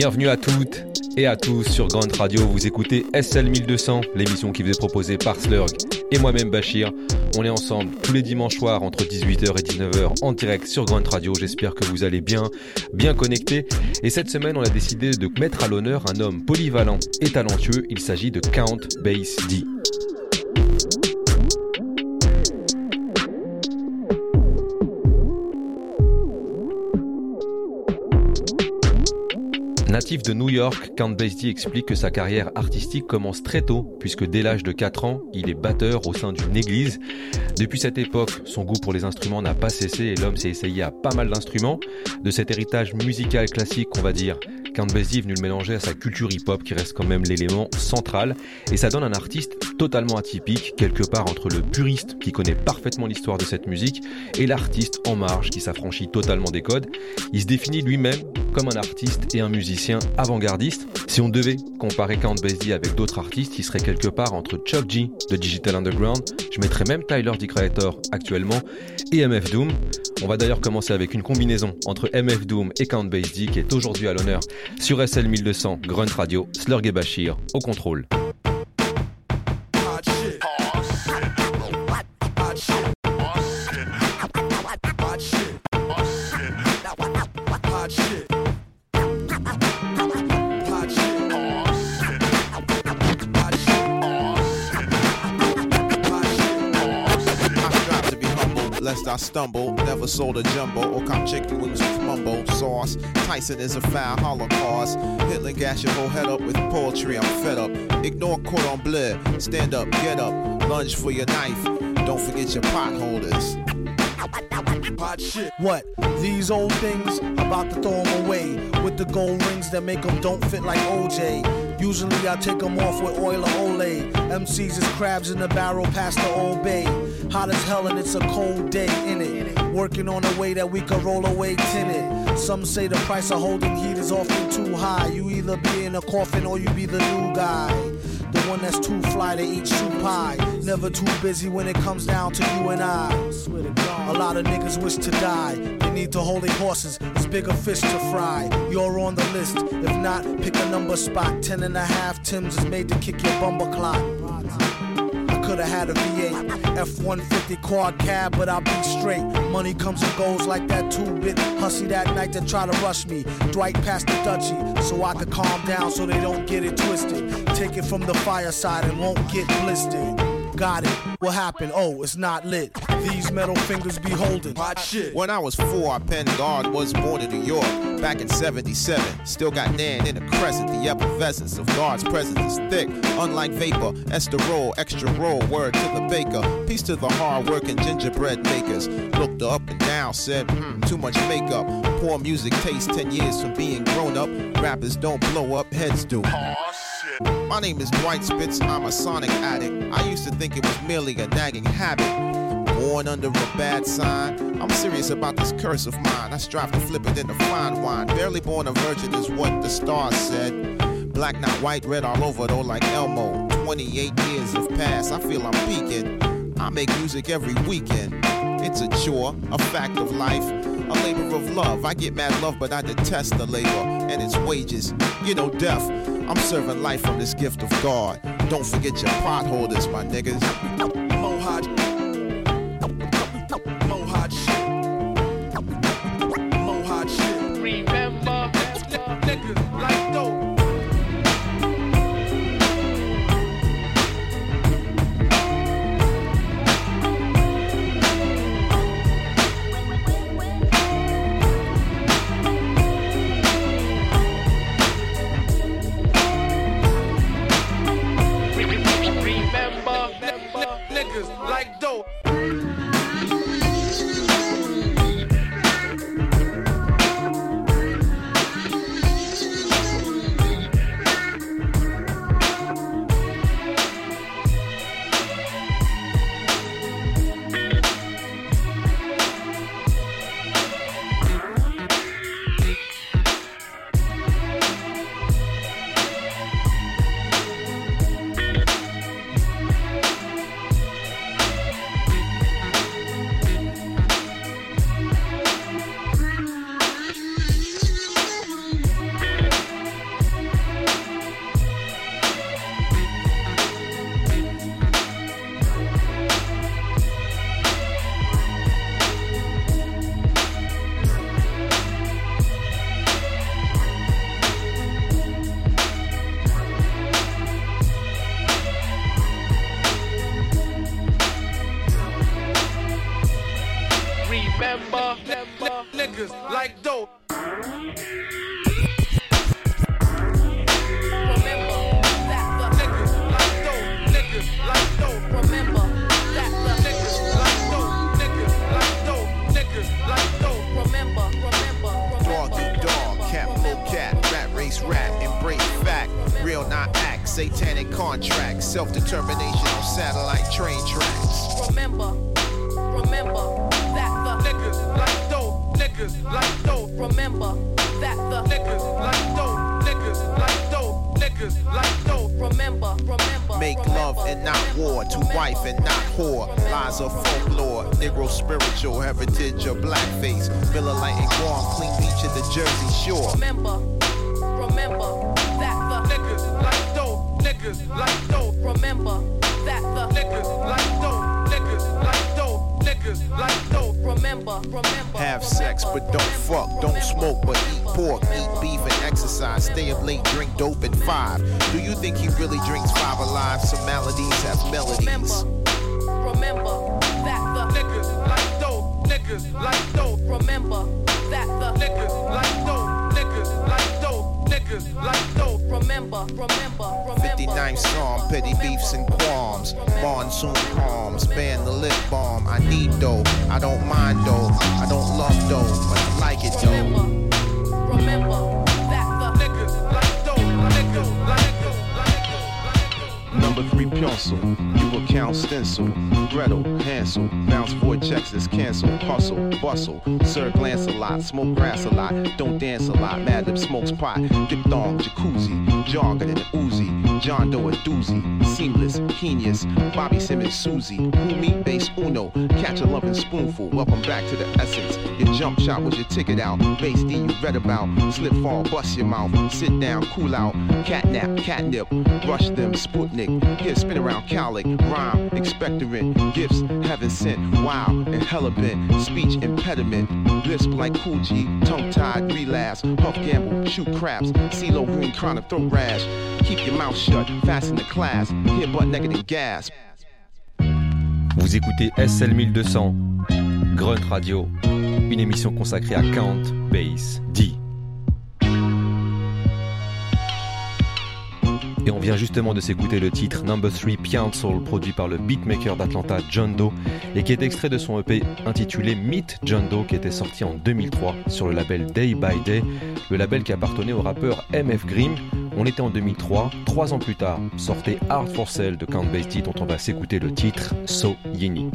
Bienvenue à toutes et à tous sur Grande Radio. Vous écoutez SL 1200, l'émission qui vous est proposée par Slurg et moi-même Bachir. On est ensemble tous les dimanches soirs entre 18h et 19h en direct sur Grande Radio. J'espère que vous allez bien, bien connectés. Et cette semaine, on a décidé de mettre à l'honneur un homme polyvalent et talentueux. Il s'agit de Count Bass D. De New York, Count Basie explique que sa carrière artistique commence très tôt, puisque dès l'âge de 4 ans, il est batteur au sein d'une église. Depuis cette époque, son goût pour les instruments n'a pas cessé et l'homme s'est essayé à pas mal d'instruments. De cet héritage musical classique, on va dire, Count Basie est venu le mélanger à sa culture hip-hop qui reste quand même l'élément central et ça donne un artiste totalement atypique, quelque part entre le puriste qui connaît parfaitement l'histoire de cette musique et l'artiste en marge qui s'affranchit totalement des codes. Il se définit lui-même comme un artiste et un musicien avant-gardiste. Si on devait comparer Count Basie avec d'autres artistes, il serait quelque part entre Chuck G de Digital Underground, je mettrais même Tyler the Creator actuellement, et MF Doom. On va d'ailleurs commencer avec une combinaison entre MF Doom et Count Basie qui est aujourd'hui à l'honneur sur SL 1200 Grunt Radio, Slurg et Bashir au contrôle. Stumble. Never sold a jumbo or cop chicken wings with mumbo sauce. Tyson is a foul holocaust. Hitler gas your whole head up with poetry. I'm fed up. Ignore cordon bleu. Stand up, get up. Lunge for your knife. Don't forget your. Pot shit. What? These old things? About to throw them away. With the gold rings that make them don't fit like OJ. Usually I take them off with oil or Olay. MCs is crabs in the barrel past the old bay. Hot as hell and it's a cold day in it. Working on a way that we can roll away tinted. Some say the price of holding heat is often too high. You either be in a coffin or you be the new guy. One that's too fly to eat soup pie. Never too busy when it comes down to you and I. A lot of niggas wish to die. They need to hold their horses. It's bigger fish to fry. You're on the list. If not, pick a number spot. Ten and a half Tim's is made to kick your bumper clock. I coulda had a V8, F-150 quad cab, but I'll be straight. Money comes and goes like that two-bit hussy that night that try to rush me. Dwight passed the Dutchie, so I could calm down so they don't get it twisted. Take it from the fireside and won't get blistered. Got it. What happened? Oh, it's not lit. These metal fingers be holding. Hot shit. When I was four, I penned God was born in New York back in 77. Still got Nan in the crescent. The effervescence of God's presence is thick. Unlike vapor, esterol, extra roll, word to the baker. Peace to the hard working gingerbread makers. Looked up and down, said, hmm, too much makeup. Poor music taste 10 years from being grown up. Rappers don't blow up, heads do. My name is Dwight Spitz, I'm a sonic addict. I used to think it was merely a nagging habit. Born under a bad sign, I'm serious about this curse of mine. I strive to flip it into fine wine. Barely born a virgin is what the stars said. Black, not white, red all over though, like Elmo. 28 years have passed, I feel I'm peaking. I make music every weekend. It's a chore, a fact of life, a labor of love. I get mad love, but I detest the labor and its wages. You know, death. I'm serving life from this gift of God. Don't forget your potholders, my niggas. Make love and not war, to wife and not whore. Lies of folklore, Negro spiritual heritage of blackface. Miller Lite and Guam, clean beach at the Jersey Shore. Remember, remember that the niggas like dope, niggas like dope. Remember that the niggas like dope, niggas like dope, niggas like dope. Remember, remember. Have sex but don't fuck, don't smoke but eat pork, eat beef and exercise. Stay up late, drink dope at five. Do you think he really drinks five alive? Some maladies have melodies. Remember, remember that the niggas like dope, niggas like dope. Remember that the niggas like dope, niggas like dope, niggas like dope. Remember, remember, remember. 59th Psalm, petty beefs and qualms. Monsoon palms, ban the lip balm. I need dough, I don't mind dough. I don't love dough, but I like it though. Number three pencil, you account stencil, Gretel, Hansel, bounce checks is cancel, hustle, bustle, Sir glance a lot, smoke grass a lot, don't dance a lot, mad lip smokes pot, diphthong, jacuzzi, jargon and Uzi, John Doe a doozy, seamless, genius, Bobby Simmons, Susie, who me, bass uno, catch a loving spoonful, welcome back to the essence, your jump shot was your ticket out, bass D you read about, slip fall, bust your mouth, sit down, cool out, catnap, catnip, rush them, Sputnik, here spin around cowlick, rhyme, expectorant, gifts, heaven sent, wow, and hella bent, speech impediment, lisp like Kool G, tongue tied, relapse, huff gamble, shoot craps, CeeLo green chronic throat rash, keep your mouth shut, fasten the class, hear butt naked gasp. Vous écoutez SL 1200, Grunt Radio, une émission consacrée à Count Bass D. Et on vient justement de s'écouter le titre Number 3 Piancel, produit par le beatmaker d'Atlanta John Doe, et qui est extrait de son EP intitulé Meet John Doe, qui était sorti en 2003 sur le label Day by Day, le label qui appartenait au rappeur MF Grimm. On était en 2003, trois ans plus tard, sortait Art for Sale de Count Basie, dont on va s'écouter le titre So Yini.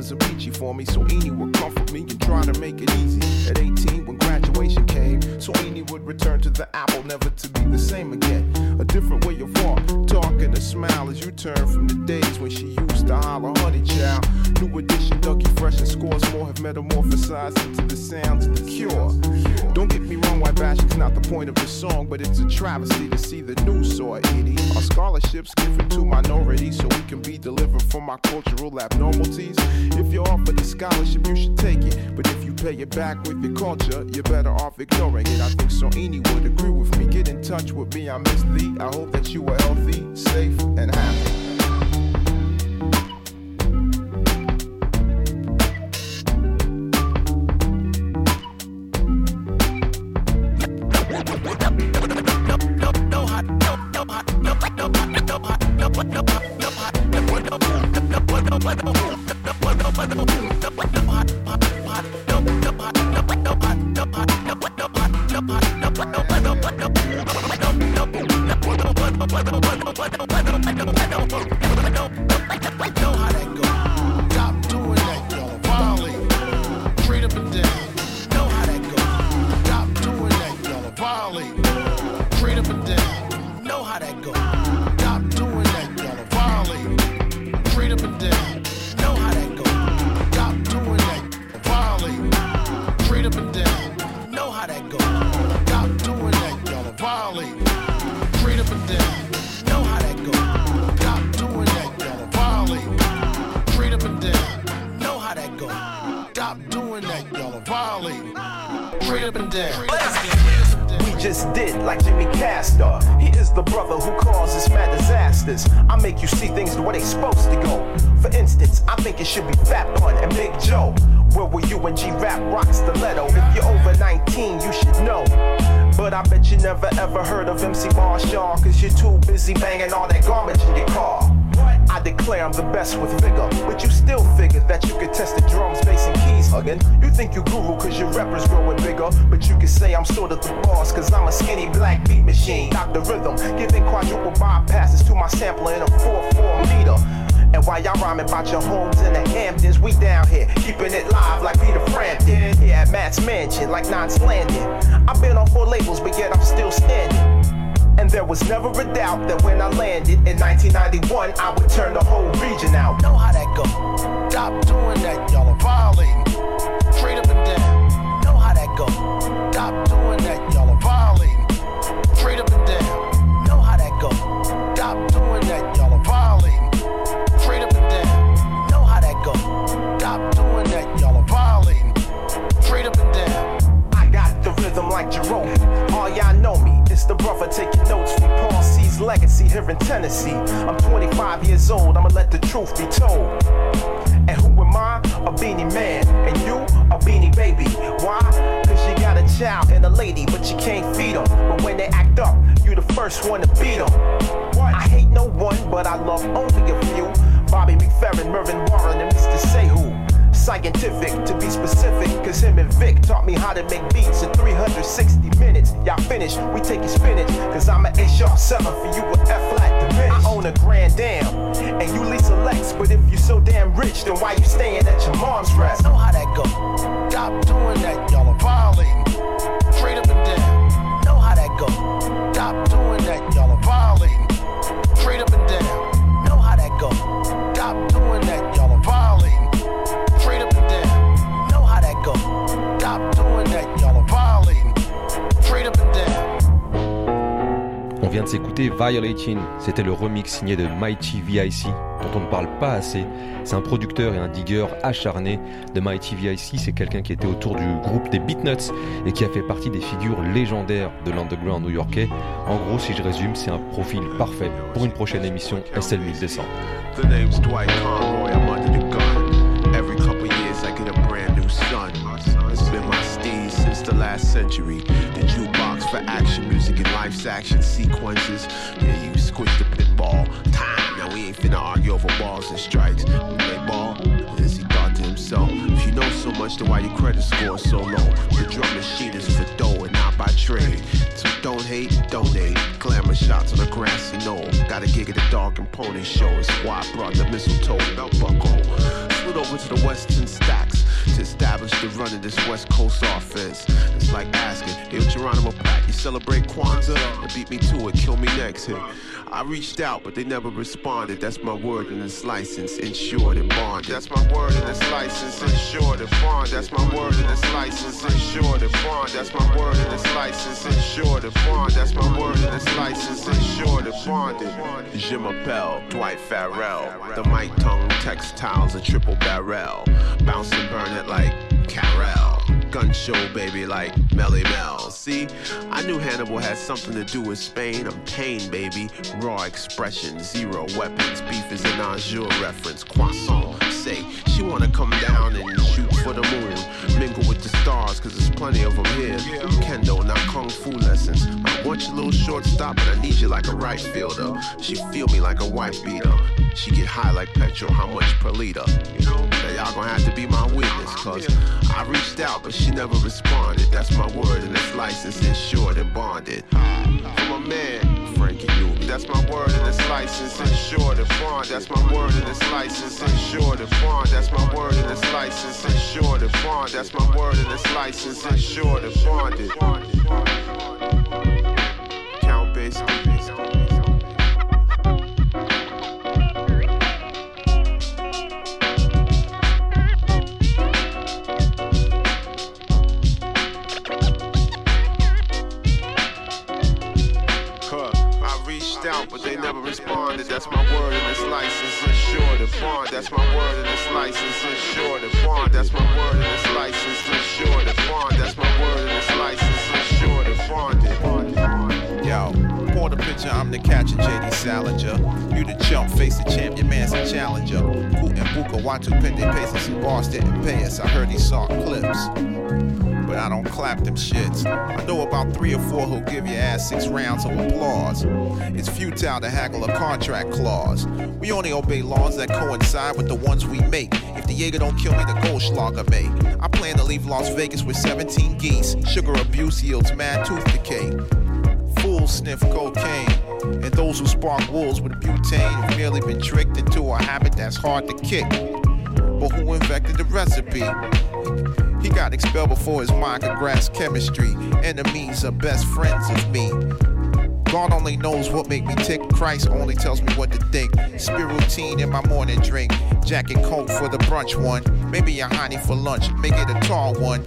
Wasn't peachy for me, so Eni would comfort me and try to make it easy. At 18, when graduation came, so Eni would return to the apple, never to be the same again a different way of walk, talking a smile as you turn from the days when she used to holler, honey child. New edition, Ducky Fresh and scores more have metamorphosized into the sounds of the cure. Don't get me wrong, why bash is not the point of the song, but it's a travesty to see the new saw Edie. Our scholarships given to minorities so we can be delivered from our cultural abnormalities. If you're offered a scholarship, you should take it, but if you pay it back with your culture, you're better off ignoring it. I think so. Any would agree with me. Get in touch with me, I miss thee. I hope that you are healthy, safe, and happy. you should know. But I bet you never ever heard of MC Marshall, cause you're too busy banging all that garbage in your car. I declare I'm the best with vigor, but you still figure that you could test the drums, bass, and keys hugging. You think you guru cause your rappers growing bigger, but you can say I'm sort of the boss cause I'm a skinny black beat machine. Dr. Rhythm, giving quadruple bypasses to my sampler in a 4-4 meter. And while y'all rhyming about your homes in the Hamptons, we down here keeping it live like Peter Frampton. Here at Matt's Mansion, like Knots Landing. I've been on four labels, but yet I'm still standing. And there was never a doubt that when I landed in 1991, I would turn the whole region out. Know how that go? Stop doing that, y'all are violating. Straight up and down. Know how that go? Stop doing that, y'all are violating. Straight up and down. Know how that go? Stop give them like Jerome. All y'all know me, it's the brother taking notes from Paul C's legacy here in Tennessee. I'm 25 years old, I'ma let the truth be told. And who am I? A beanie man. And you? A beanie baby. Why? Cause you got a child and a lady, but you can't feed them. But when they act up, you the first one to beat them. I hate no one, but I love only a few. Bobby McFerrin, Mervyn Warren, and Mr. Say Who scientific to be specific. Cause him and Vic taught me how to make beats in 360 minutes. Y'all finished, we taking spinach. Cause I'm an A sharp seven for you with F flat diminished. I own a grand dam, and you lease a Lex. But if you so damn rich, then why you staying at your mom's rest? Know how that go. Stop doing that, y'all are violating. Straight up and down. Know how that go. Stop doing that, y'all are violating. vient de s'écouter Violating, c'était le remix signé de Mighty VIC, dont on ne parle pas assez. C'est un producteur et un digger acharné de Mighty VIC, c'est quelqu'un qui était autour du groupe des Beatnuts et qui a fait partie des figures légendaires de l'underground new-yorkais. En gros, si je résume, c'est un profil parfait pour une prochaine émission SL 1000 décembre. for action, music and life's action sequences. Yeah, you squish the pinball. Time. Now we ain't finna argue over balls and strikes. We play ball. As he thought to himself, if you know so much, then why your credit score so low? The drum machine is for dough and not by trade. So don't hate, donate. Glamour shots on a grassy knoll. Got a gig at the dog and pony show. It's why I brought the mistletoe belt buckle. Slid over to the western stack to establish the run of this West Coast offense. It's like asking, if Geronimo Pratt. you celebrate Kwanzaa? Beat me to it, kill me next hit. I reached out, but they never responded. That's my word and it's license, insured and bonded. That's my word and it's license, insured and bonded. That's my word and it's license, insured and bonded. That's my word and it's license, insured and bonded. That's my word and it's license, insured and bonded. Jim Appel, Dwight Farrell, the mic tongue, textiles, a triple barrel. Bounce and burn it like Carell gun show, baby, like Melle Mel. See, I knew Hannibal had something to do with Spain. I'm pain, baby. Raw expression, zero weapons. Beef is an azure reference. Croissant, say, she wanna come down and shoot for the moon. Mingle with the stars, cause there's plenty of them here. Kendo, not kung fu lessons. I want your little shortstop, but I need you like a right fielder. She feel me like a wife beater. She get high like petrol, how much per liter? Now y'all gonna have to be my witness, cause I reached out, but she never responded. That's my word, and it's licensed, insured, and bonded. I'm a man, Frankie Newton. That's my word, and it's licensed, insured, and bond. That's my word, and it's licensed, insured, and bond. That's my word, and it's licensed, insured, and bond. That's my word, and it's licensed, insured, and bonded. Clap them shits. I know about three or four who'll give your ass six rounds of applause. It's futile to haggle a contract clause. We only obey laws that coincide with the ones we make. If the Jaeger don't kill me, the Goldschlager may. I plan to leave Las Vegas with 17 geese. Sugar abuse yields mad tooth decay. Fools sniff cocaine. And those who spark wolves with butane have merely been tricked into a habit that's hard to kick. But who invented the recipe? Got expelled before his mind could grasp chemistry. Enemies are best friends of me. God only knows what make me tick. Christ only tells me what to think. Spirultine in my morning drink. Jack and Coke for the brunch one. Maybe a honey for lunch. Make it a tall one.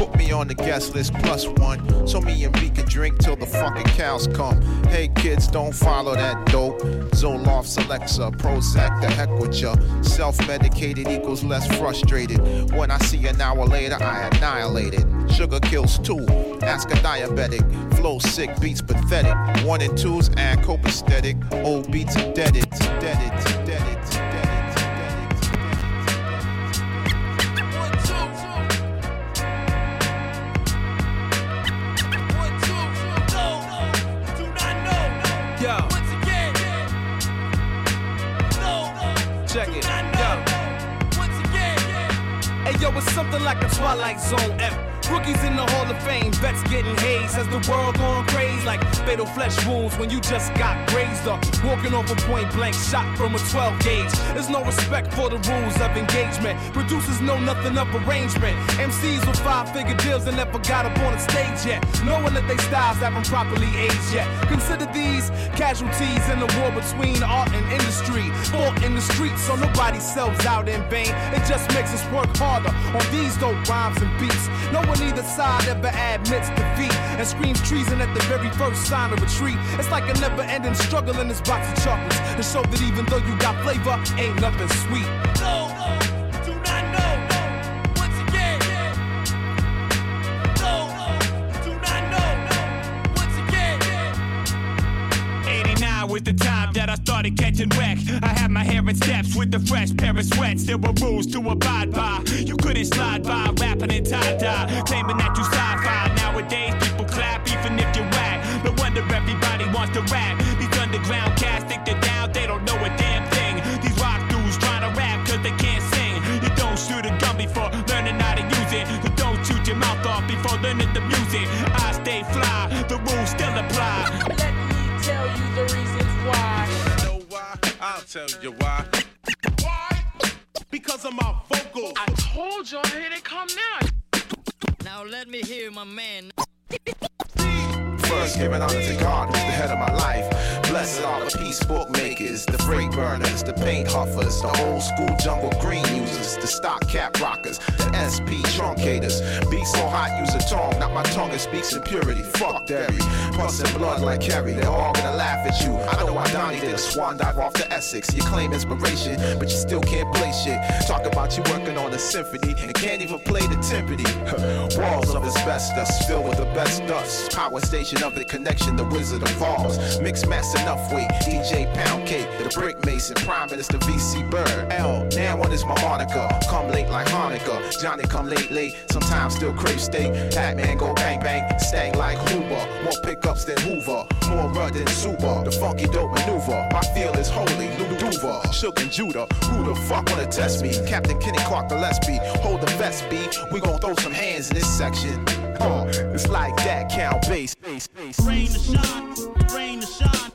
Put me on the guest list plus one. So me and B can drink till the fucking cows come. Hey kids, don't follow that dope. Zoloft, Celexa, Prozac, the heck with ya. Self medicated equals less frustrated. When I see an hour later, I annihilate it. Sugar kills two. Ask a diabetic. Flow sick, beats pathetic. One and twos and copacetic. Old beats indebted, indebted, indebted, Yo. Check it. Yo. Hey yo, it's something like a Twilight Zone F. Rookies in the Hall of Fame, vets getting hazed. as the world going crazy like fatal flesh wounds when you just got grazed up? Walking off a point blank shot from a 12 gauge. There's no respect for the rules of engagement. Producers know nothing of arrangement. MCs with five figure deals and never got up on a stage yet. Knowing that they styles haven't properly aged yet. Consider these casualties in the war between art and industry. Fought in the streets so nobody sells out in vain. It just makes us work harder on these dope rhymes and beats. No either side ever admits defeat and screams treason at the very first sign of retreat. It's like a never ending struggle in this box of chocolates to show that even though you got flavor, ain't nothing sweet. No, do started catching. I had my hair in steps with the fresh pair of sweats. There were rules to abide by. You couldn't slide by rapping in tie dye, claiming that you sci-fi. Nowadays, people clap even if you whack. No wonder everybody wants to rap. These underground cats think they're down, they don't know a damn thing. These rock dudes trying to rap cause they can't sing. You don't shoot a gun before learning how to use it. You don't shoot your mouth off before learning the music. I stay fly, the rules still apply. Tell you why. Why? Because of my vocals. I told y'all, here they come now. Now let me hear my man. First, giving honor to God, who's the head of my life. Blessed are the peace bookmakers, the freight burners, the paint huffers, the old school jungle green users, the stock cap rockers, the SP truncators. Beat so hot, use a tongue, not my tongue, it speaks in purity. Fuck Derry, busting blood like Kerry, they're all gonna laugh at you. I know why Donnie did a swan dive off the Essex. You claim inspiration, but you still can't play shit. Talk about you working on a symphony and can't even play the timpani. Walls of asbestos filled with the best dust. Power station of the connection, the Wizard of Oz. Mix master enough weight, DJ Pound Cake, the Brick Mason, Prime Minister VC Bird. L, now one is my moniker. Come late like Hanukkah. Johnny come late, late. Sometimes still crave steak. Batman go bang bang. Stang like Hoover. More pickups than Hoover. More rud than Super. The funky dope maneuver. My feel is holy. Luduva. Shook and Judah. Who the fuck wanna test me? Captain Kenny Clarke Gillespie. Hold the vest, B. We gon' throw some hands in this section. Uh, it's like that, count bass. bass, bass. Rain to shine, rain to shine.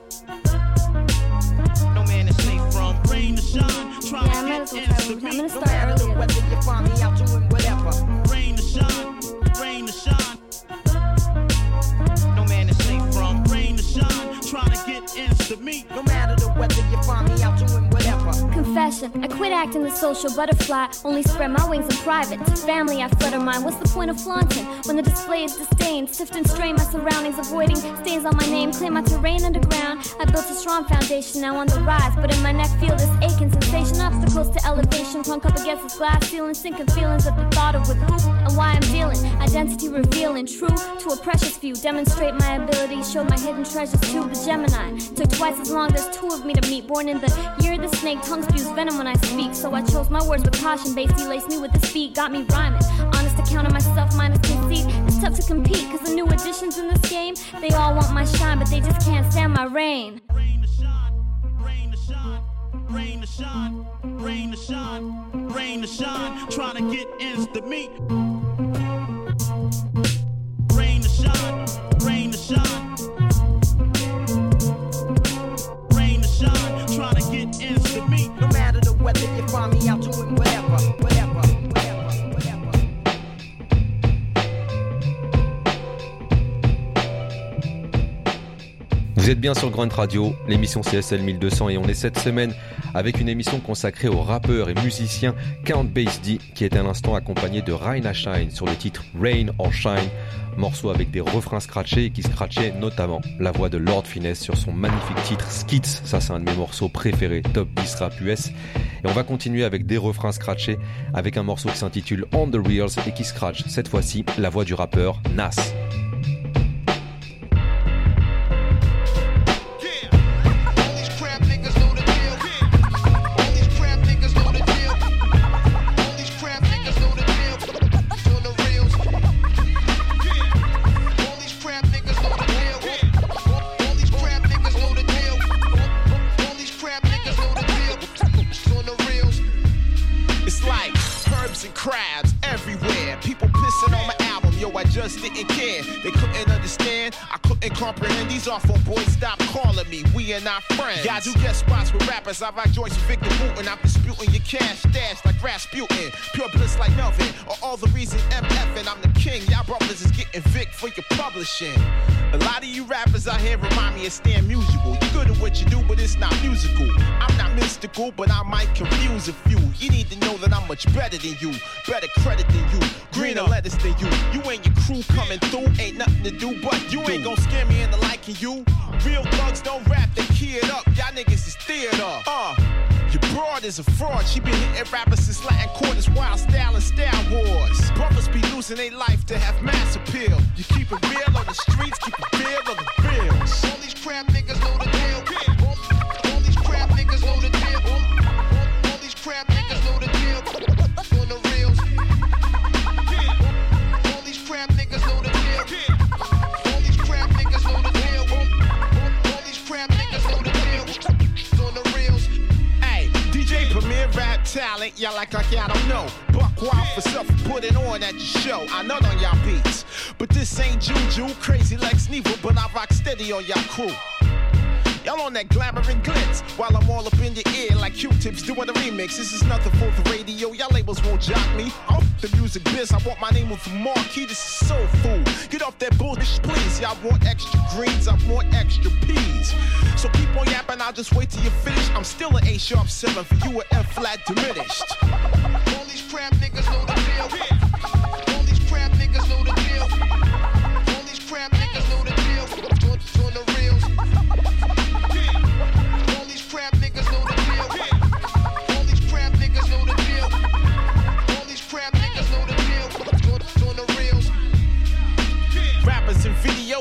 No man is safe from rain to shine. Try Yeah, I might as well try. I'm gonna start earlier. whether you find me out doing whatever. Rain to shine, rain to shine. No man is safe from rain to shine. Trying to get ends to meet. No matter the weather, you find me out doing whatever. Confession, I quit acting the social butterfly. Only spread my wings in private. To family, I flutter mine. What's the point of flaunting when the display is disdain? Sift and strain my surroundings, avoiding stains on my name. Claim my terrain underground. I built a strong foundation, now on the rise. But in my neck, feel this aching sensation. Obstacles to elevation, plunk up against this glass ceiling. Sinking feelings at the thought of with who and why I'm dealing. Identity revealing, true to a precious few. Demonstrate my ability, show my hidden treasures to the Gemini. Took twice as long, there's two of me to meet. Born in the year the snake, tongue spews venom when I speak. So I chose my words with caution. Basie laced me with the speed, got me rhyming. Honest account of myself, minus conceit. It's tough to compete, cause the new additions in this game, they all want my shine, but they just can't stand my reign. Rain to shine, rain to shine, rain to shine, rain to shine, rain to shine. Trying to get to meet. Rain to shine, rain to shine. Weather, you find me out doing Vous êtes bien sur Grunt Radio, l'émission CSL 1200 et on est cette semaine avec une émission consacrée au rappeur et musicien Count Bass D qui est à l'instant accompagné de Raina Shine sur le titre Rain or Shine, morceau avec des refrains scratchés et qui scratchait notamment la voix de Lord Finesse sur son magnifique titre Skits, ça c'est un de mes morceaux préférés, top 10 rap US. Et on va continuer avec des refrains scratchés avec un morceau qui s'intitule On the Reels et qui scratch cette fois-ci la voix du rappeur Nas. Rappers, I rock joints with Victor Wooten. I'm disputing your cash stash like Rasputin. Pure bliss like Melvin, or all the reason MF and I'm the king. Y'all brothers is getting Vic for your publishing. A lot of you rappers out here remind me of Stan Musial. You good at what you do, but it's not musical. I'm not mystical, but I might confuse a few. You need to know that I'm much better than you, better credit than you, greener lettuce than you. You and your crew coming through, ain't nothing to do but you ain't gonna scare me into liking you. Real thugs don't rap, they key it up. Broad is a fraud. She been hitting rappers since Latin quarters, wild style and style wars. Brothers be losing their life to have mass appeal. You keep it real on the streets, keep it real on the bills. All these crap niggas Talent, y'all like like y'all don't know. Buck wild for self putting on at your show. I nut on y'all beats, but this ain't Juju, crazy Lex Nevo, but I rock steady on y'all crew. Y'all on that glamour and glitz while I'm all up in your ear like Q-tips doing a remix. This is nothing for the radio. Y'all labels won't jock me. Off the music biz, I want my name with the marquee. This is soul food. Get off that bullshit, please. Y'all want extra greens, I want extra peas. So keep on yapping, I'll just wait till you finish. I'm still an A sharp seven for you, an F flat diminished. All these crap niggas know the deal.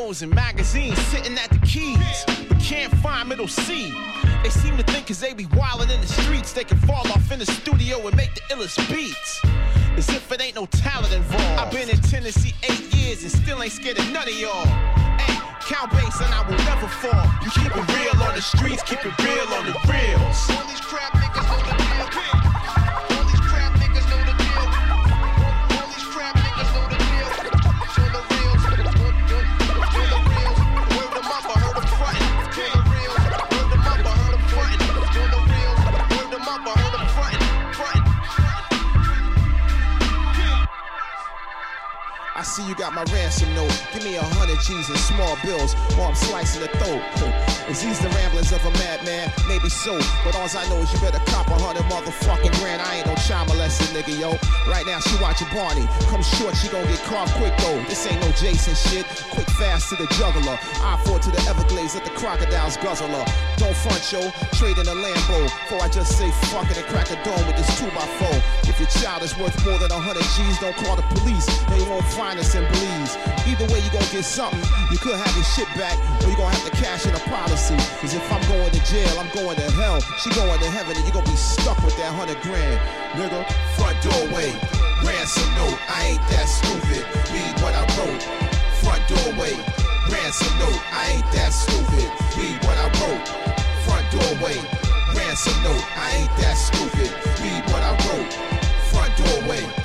Videos and magazines sitting at the keys, but can't find middle C. They seem to think cause they be wildin' in the streets, they can fall off in the studio and make the illest beats. As if it ain't no talent involved. I've been in Tennessee eight years and still ain't scared of none of y'all. Hey, count bass and I will never fall. You keep it real on the streets, keep it real on the reels. All these crap niggas see you got my ransom note. Give me a hundred G's and small bills while I'm slicing the throat. Is these the ramblings of a madman? Maybe so, but all I know is you better cop a hundred motherfucking grand. I ain't no child molester, nigga, yo. Right now she watching Barney. Come short, she gon' get carved quick though. This ain't no Jason shit. Quick fast to the juggler. I four to the Everglades, let the crocodiles guzzle her. Don't front yo, trade in a Lambo. Before I just say fuck it and crack a dome with this 2x4. If your child is worth more than a hundred G's, don't call the police. They won't find us in Belize. Either way, you gon' get something. You could have your shit back, or you gon' have to cash in a Cause if I'm going to jail, I'm going to hell. She going to heaven, and you gon' be stuck with that hundred grand. Nigga, front doorway, ransom note. I ain't that stupid. Read what I wrote. Front doorway, ransom note. I ain't that stupid. Read what I wrote. Front doorway, ransom note. I ain't that stupid. Read what I wrote. Front doorway.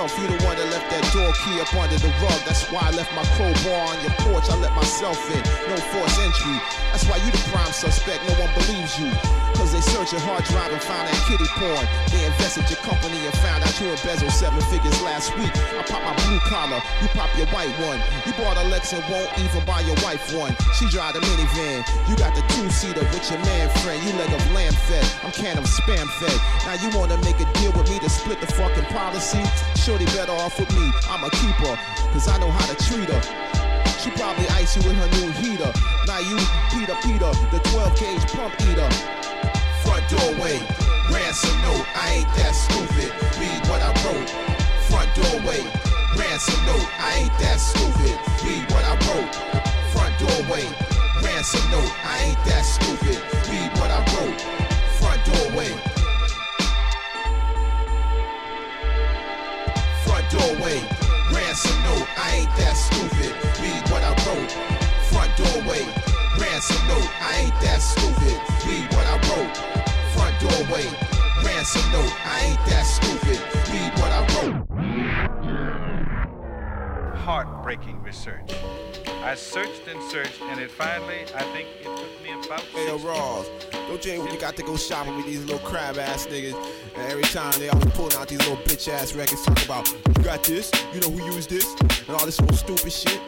Yourself. You the one that left that door key up under the rug. That's why I left my crowbar on your porch. I let myself in. No force entry. That's why you the prime suspect. No one believes you. Cause they search your hard drive and found that kitty porn. They invested your company and found out you embezzled seven figures last week. I pop my blue collar, you pop your white one. You bought a Lex and won't even buy your wife one. She drive the minivan. You got the two-seater with your man friend. You leg of lamb fed. I'm can of spam fed. Now you wanna make a deal with me to split the fucking policy? Shorty better off with me. I'm a keeper, cause I know how to treat her. She probably ice you with her new heater. Now you, Peter Peter, the 12 gauge pump eater. Front doorway, ransom note. I ain't that stupid. Read what I wrote. Front doorway, ransom note. I ain't that stupid. Read what I wrote. Front doorway, ransom note. I ain't that stupid. Read what I wrote. Front doorway. Doorway, ransom note. I ain't that stupid. Read what I wrote. Front doorway, ransom note. I ain't that stupid. Read what I wrote. Front doorway, ransom note. I ain't that stupid. Read what I wrote. Heartbreaking research. I searched and searched, and it finally, I think it took me about Hey, yo, Rawls, don't you when you got to go shopping with these little crab ass niggas, and every time they always pulling out these little bitch ass records talking about, you got this, you know who used this, and all this little stupid shit.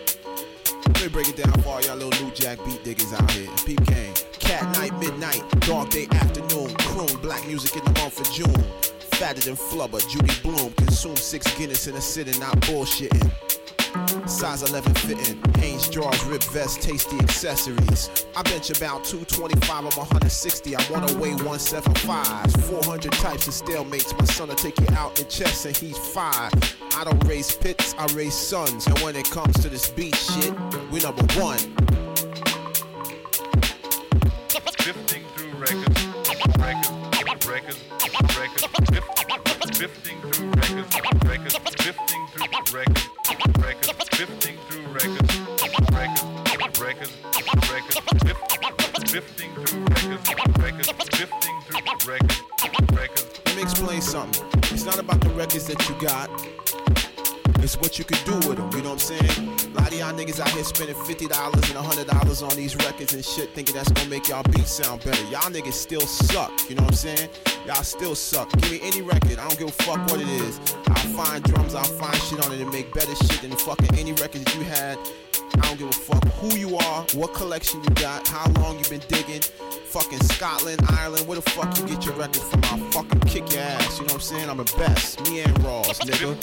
Let me break it down for all y'all little new jack beat diggers out here. Peep game, cat night, midnight, dog day afternoon, croon, black music in the month of June. Fatter than flubber, Judy Blume, consume six Guinness in a sitting, not bullshitting. Size 11 fitting, Hanes drawers, rib vest, tasty accessories. I bench about 225, I'm 160. I wanna weigh 175. 400 types of stalemates. My son will take you out in chess and he's five. I don't raise pits, I raise sons. And when it comes to this beat shit, we number one. Here spending fifty dollars and hundred dollars on these records and shit, thinking that's gonna make y'all beats sound better. Y'all niggas still suck. You know what I'm saying? Y'all still suck. Give me any record. I don't give a fuck what it is. I'll find drums. I'll find shit on it and make better shit than fucking any record that you had. I don't give a fuck who you are, what collection you got, how long you been digging. Fucking Scotland, Ireland, where the fuck you get your records from? I'll fucking kick your ass. You know what I'm saying? I'm the best. Me and Ross, nigga.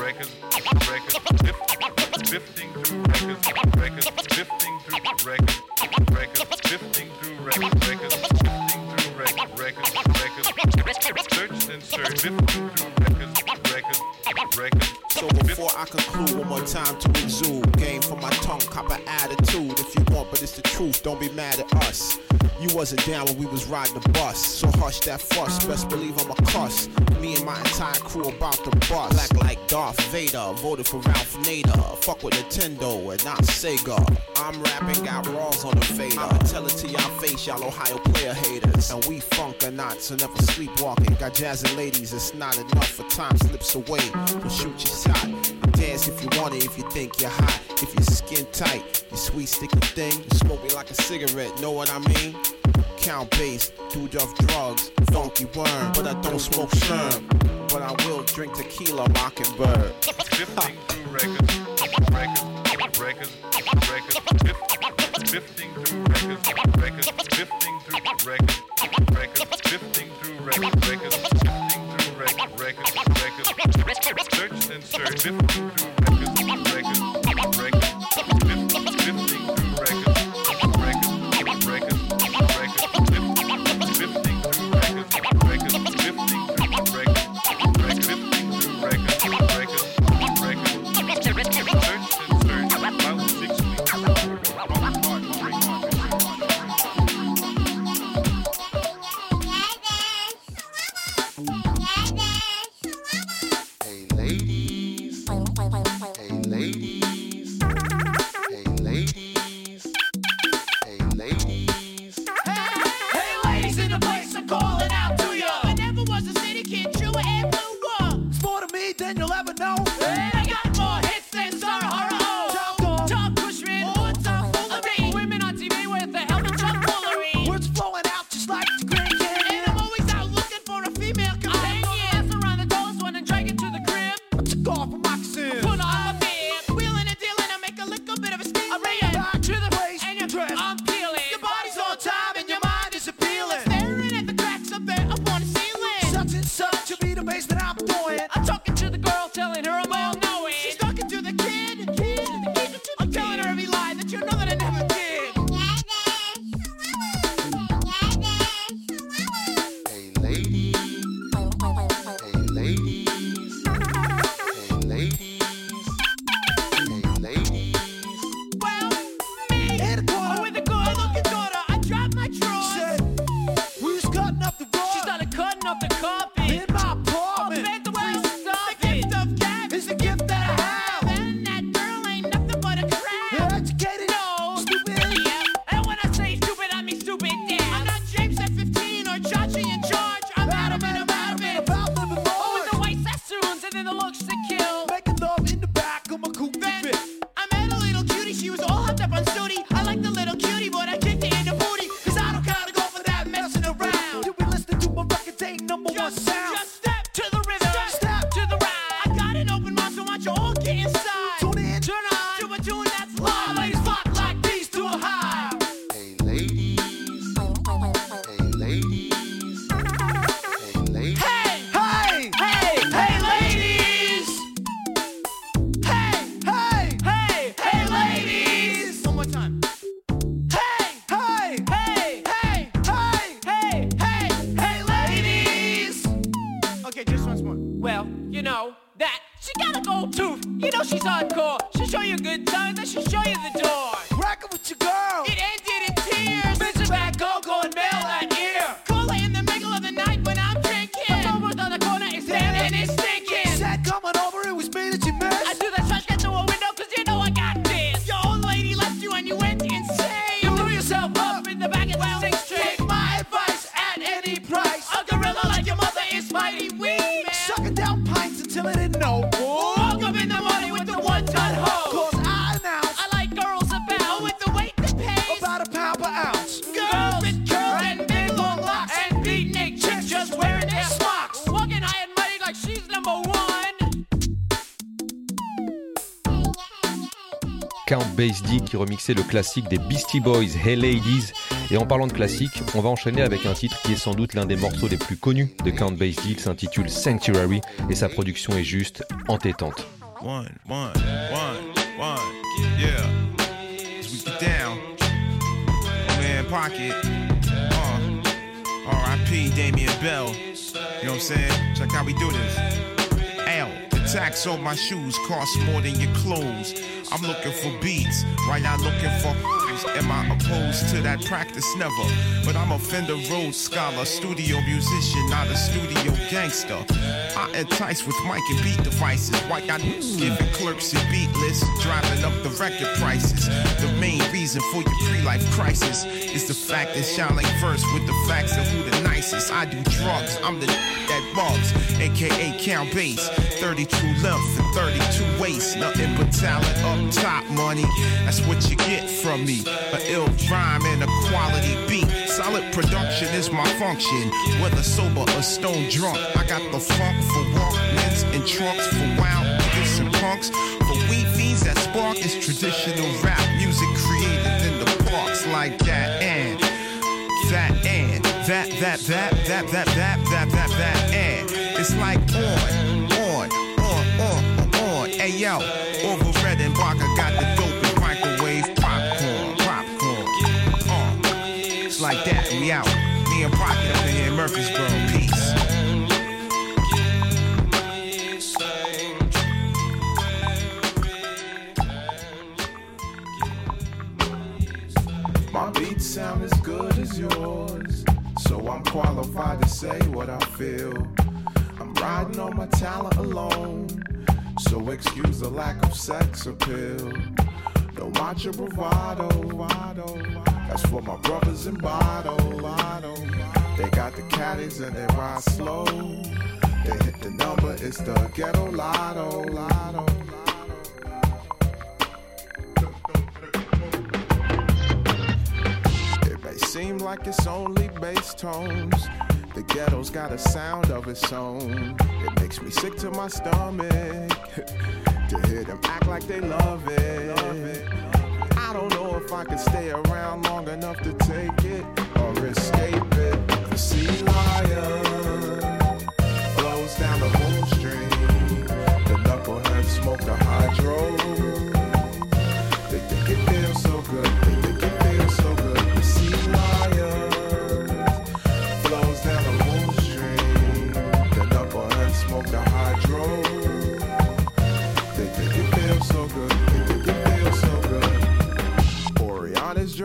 Records, records, sif- sifting through records, records, sifting through records, records, sifting through records, records, sifting through records, records, records, search and search, sifting through records, records, So before I conclude, one more time to exude. Game for my tongue, cop an attitude. If you want, but it's the truth, don't be mad at us. You wasn't down when we was riding the bus, so hush that fuss. Best believe I'm a cuss. Me and my entire crew about to bust. Black like Darth Vader, voted for Ralph Nader. Fuck with Nintendo and not Sega. I'm rapping, got raws on the fader. I'ma tell it to y'all face, y'all Ohio player haters. And we funk or not, so never sleepwalking. Got jazzy ladies, it's not enough for time slips away. So shoot your shot. Dance if you want it, if you think you're hot. If your skin tight, you sweet sticky thing. You smoke me like a cigarette, know what I mean? Count base, do off drugs, funky worm. But I don't smoke sherm. But I will drink tequila, mockingbird. Sifting through records, records, records, records, sif- sifting through records, records, sifting through records, records, sifting through records, records, records, records, records, search and search, records, records, records, Qui remixait le classique des Beastie Boys, Hey Ladies. Et en parlant de classique, on va enchaîner avec un titre qui est sans doute l'un des morceaux les plus connus de Count Bass D. Il s'intitule Sanctuary et sa production est juste entêtante. I'm looking for beats, right now looking for Am I opposed to that practice? Never. But I'm a Fender Rhodes scholar, studio musician, not a studio gangster. I entice with mic and beat devices. Why I giving clerks and beat lists, driving up the record prices. The main reason for your pre-life crisis is the fact that Sean ain't first with the facts of who the nicest. I do drugs, I'm the that bugs, aka count bass. 32 length and 32 waist, nothing but talent up top money. That's what you get from me. A ill rhyme and a quality beat. Solid production is my function. Whether sober or stone drunk, I got the funk for walkmans and trunks for wild niggas and punks. For weed fiends that spark is traditional rap music created in the parks like that and that that that that that that that that that and it's like on on on on on. Hey yo, over red and Barker got the dope and microwave popcorn popcorn. Uh, it's like that. We out. Me and Pocket up in here in Murfreesboro. My beats sound qualified to say what I feel. I'm riding on my talent alone, so excuse the lack of sex appeal. Don't watch bravado, that's for my brothers in bottle. They got the caddies and they ride slow. They hit the number, it's the ghetto lotto. lotto. Seem like it's only bass tones. The ghetto's got a sound of its own. It makes me sick to my stomach to hear them act like they love it. I don't know if I can stay around long enough to take it or escape it. The sea lion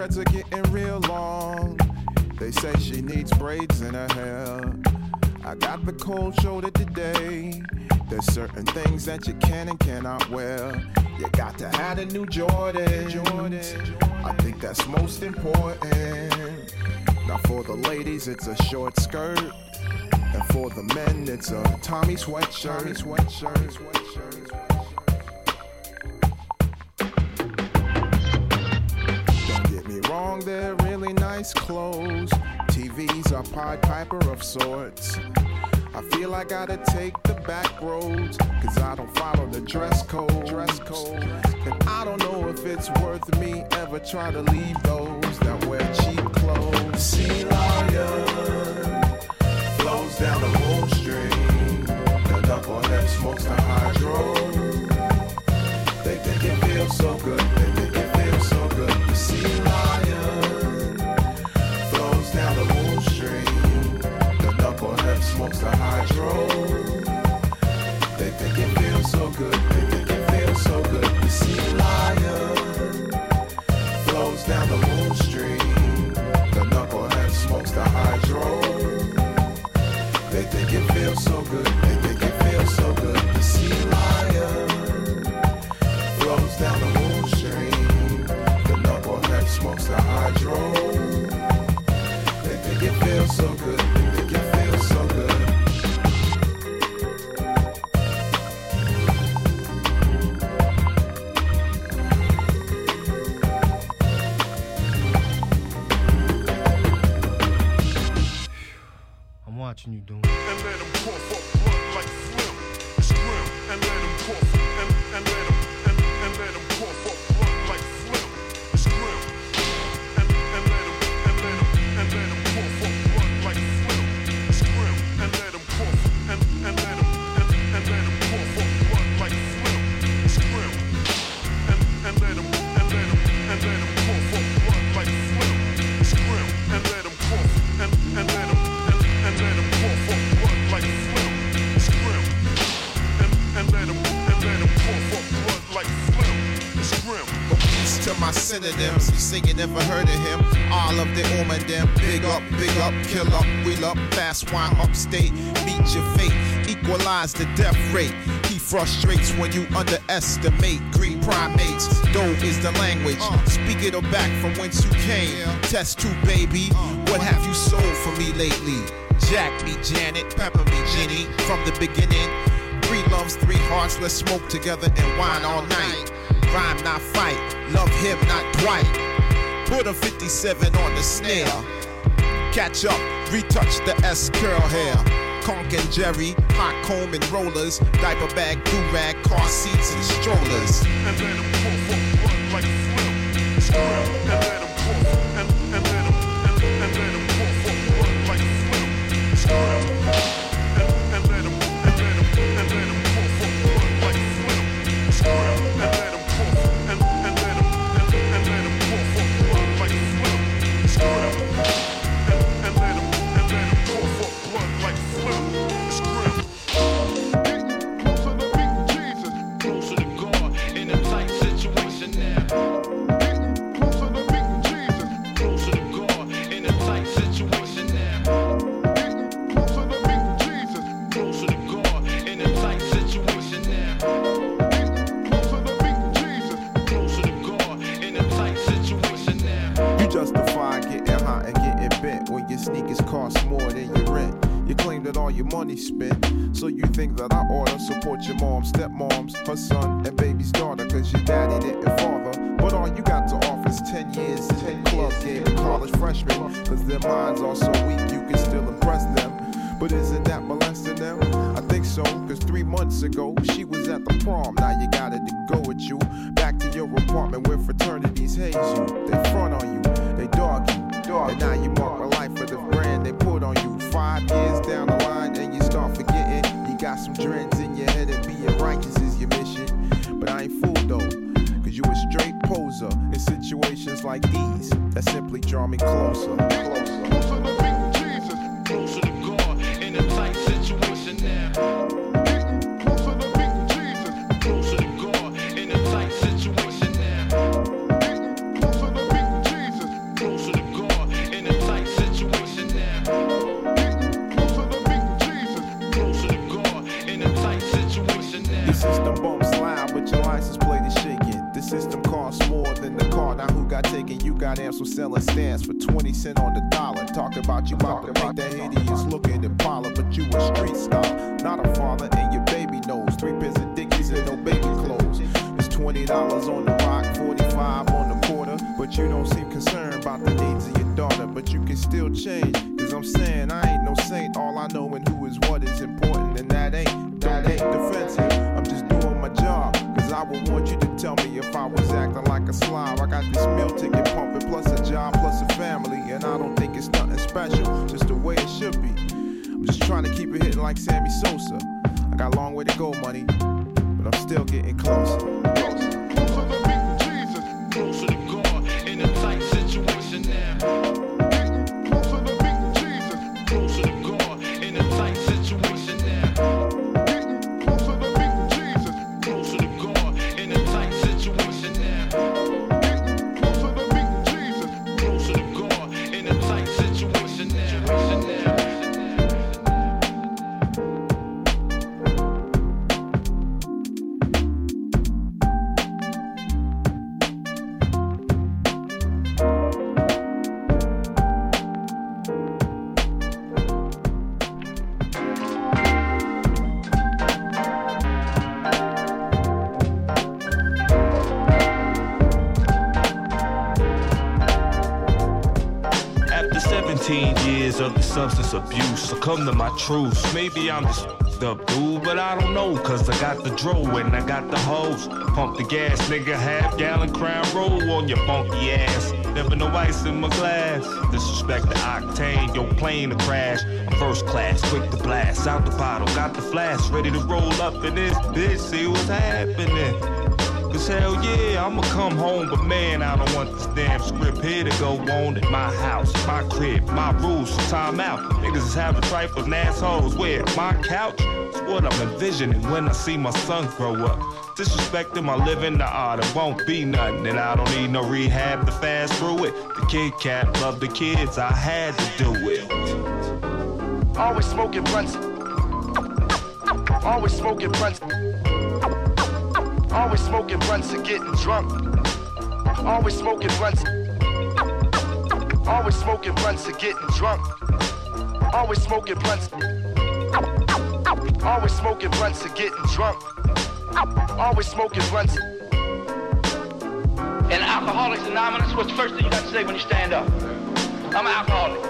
dreads are getting real long. They say she needs braids in her hair. I got the cold shoulder today. There's certain things that you can and cannot wear. You got to have a new Jordan. I think that's most important. Now for the ladies, it's a short skirt. And for the men, it's a Tommy sweatshirt. Tommy sweatshirt. They're really nice clothes. TVs are Pied Piper of sorts. I feel I gotta take the back roads, cause I don't follow the dress code. Dress code. And I don't know if it's worth me ever try to leave those that wear cheap clothes. Sea lion flows down the moon stream. The knucklehead smokes the hydro. Smokes the hydro. They think it feels so good. Of them. You never heard of him. All of the um and them. Big up, big up, kill up, wheel up, fast wine upstate. Meet your fate, equalize the death rate. He frustrates when you underestimate green primates. Doe is the language. Speak it or back from whence you came. Test two, baby. What have you sold for me lately? Jack me, Janet, pepper me, Jenny. From the beginning, three loves, three hearts. Let's smoke together and wine all night. Rhyme, not fight. Love him, not Dwight. Put a 57 on the snare. Catch up, retouch the S curl hair. Conk and Jerry, hot comb and rollers, diaper bag, do rag, car seats and strollers. And puff up, run like a flip. Dollars on the rock, 45 on the quarter. But you don't seem concerned about the needs of your daughter. But you can still change, cause I'm saying I ain't no saint. All I know and who is what is important, and that ain't, that ain't defensive. I'm just doing my job. Cause I would want you to tell me if I was acting like a slob. I got this meal ticket pumping, plus a job, plus a family. And I don't think it's nothing special, just the way it should be. I'm just trying to keep it hitting like Sammy Sosa. I got a long way to go, money, but I'm still getting closer. Succumb to my truth. Maybe I'm just up dude, but I don't know, cause I got the dro and I got the hose. Pump the gas, nigga, half gallon crown roll on your funky ass. Never no ice in my glass. Disrespect the octane, your plane to crash. I'm first class, quick to blast. Out the bottle, got the flash, ready to roll up in this bitch, see what's happening. Hell yeah, I'ma come home, but man, I don't want this damn script here to go on at my house, my crib, my rules, time out. Niggas is having trifles and assholes. Where? My couch? It's what I'm envisioning when I see my son grow up. Disrespecting my living, nah, there won't be nothing. And I don't need no rehab to fast through it. The Kid Cat loved the kids, I had to do it. Always smoking blunts. Always smoking blunts. Always smoking blunts and getting drunk. Always smoking blunts. Always smoking blunts and getting drunk. Always smoking blunts. Always smoking blunts and getting drunk. Always smoking blunts. In Alcoholics Anonymous, what's the first thing you got to say when you stand up? I'm an alcoholic.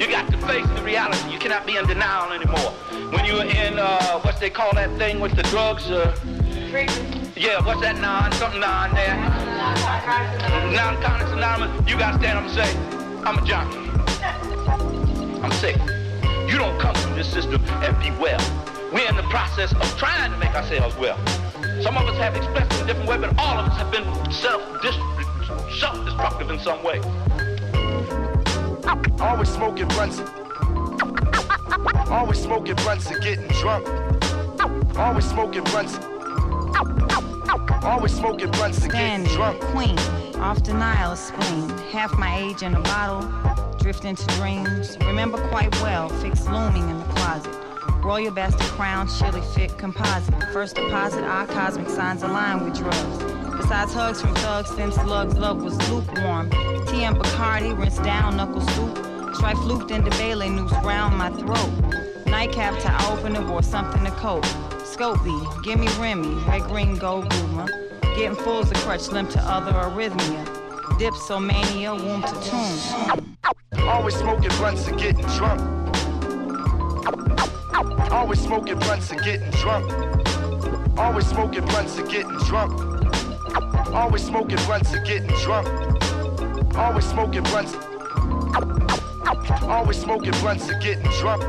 You got to face the reality. You cannot be in denial anymore. When you're in, uh, what they call that thing with the drugs? Uh, yeah, what's that non? Something non there. Non-Connex Anonymous. You got to stand up and say, I'm a junkie. I'm sick. You don't come through this system and be well. We're in the process of trying to make ourselves well. Some of us have expressed in a different way, but all of us have been self-destructive in some way. Always smoking blunts. Always smoking blunts and getting drunk. Always smoking blunts. Always smoking blunts and getting Standing, drunk. queen, off denial of spleen. Half my age in a bottle, drift into dreams. Remember quite well, fixed looming in the closet. Royal bastard crown, chilly fit composite. First deposit, our cosmic signs align with drugs. Besides hugs from thugs, thin slugs, love was lukewarm. TM Bacardi, rinse down, knuckle soup. Strife looped into Bailey noose round my throat. Nightcap to open it, wore something to coat. Scopey, gimme Remy, red green gold boomer. Getting full's a crutch, limp to other arrhythmia. Dipsomania, womb to tomb. Always smoking blunts and getting drunk. Always smoking blunts and getting drunk. Always smoking blunts and getting drunk. Always smoking blunts and getting drunk. Always smoking blunts. Always smoking blunts and getting drunk.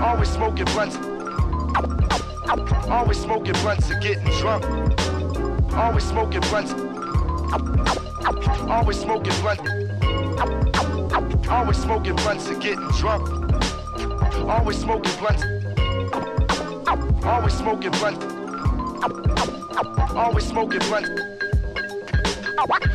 Always smoking blunts. Always smoking blunts and getting drunk. Always smoking blunts. Always smoking blunts. Always smoking blunts and getting drunk. Always smoking blunts. Always smoking blunts. Always smoking blunts. Always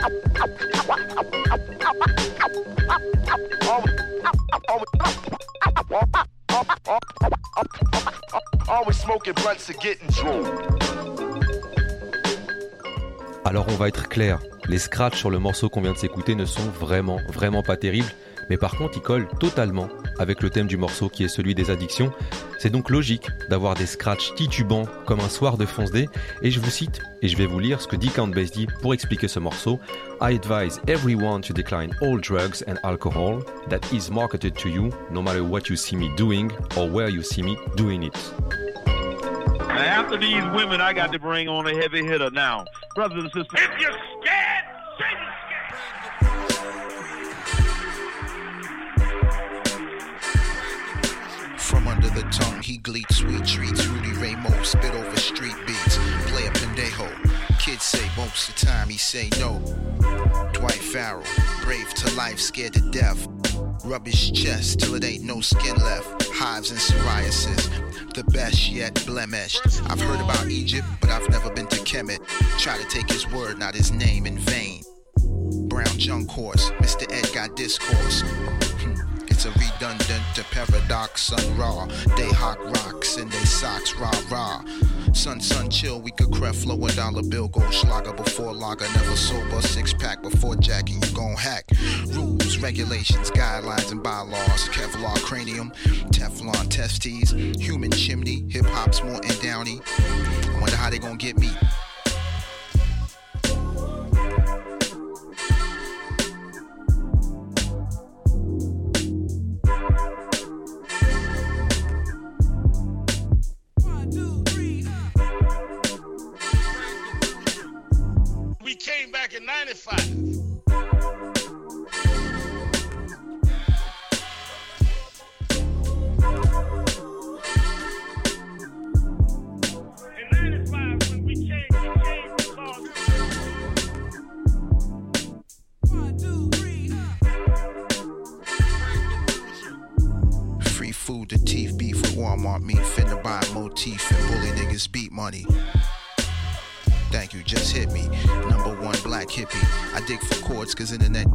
Alors on va être clair, les scratchs sur le morceau qu'on vient de s'écouter ne sont vraiment, vraiment pas terribles, mais par contre ils collent totalement avec le thème du morceau qui est celui des addictions. C'est donc logique d'avoir des scratchs titubants comme un soir de fonce D, et je vous cite, et je vais vous lire ce que dit Count Basie pour expliquer ce morceau. I advise everyone to decline all drugs and alcohol that is marketed to you, no matter what you see me doing or where you see me doing it. Now, after these women, I got to bring on a heavy hitter now. Brothers and sisters. If you're scared, the tongue, he gleats sweet treats. Rudy Ray Moore spit over street beats. Play a pendejo. Kids say most of the time he say no. Dwight Farrell, brave to life, scared to death. Rub his chest till it ain't no skin left. Hives and psoriasis, the best yet blemished. I've heard about Egypt, but I've never been to Kemet. Try to take his word, not his name in vain. Brown junk horse, Mr. Ed got discourse. It's a redundant to paradox, Sun Ra. They hawk rocks in they socks, rah rah. Sun, sun, chill, we could craft flow a dollar bill, go schlager before lager, never sober, six pack before jacking, you gon' hack. Rules, regulations, guidelines, and bylaws, Kevlar cranium, Teflon testes, human chimney, hip hop's Morton Downey. I wonder how they gon' get me.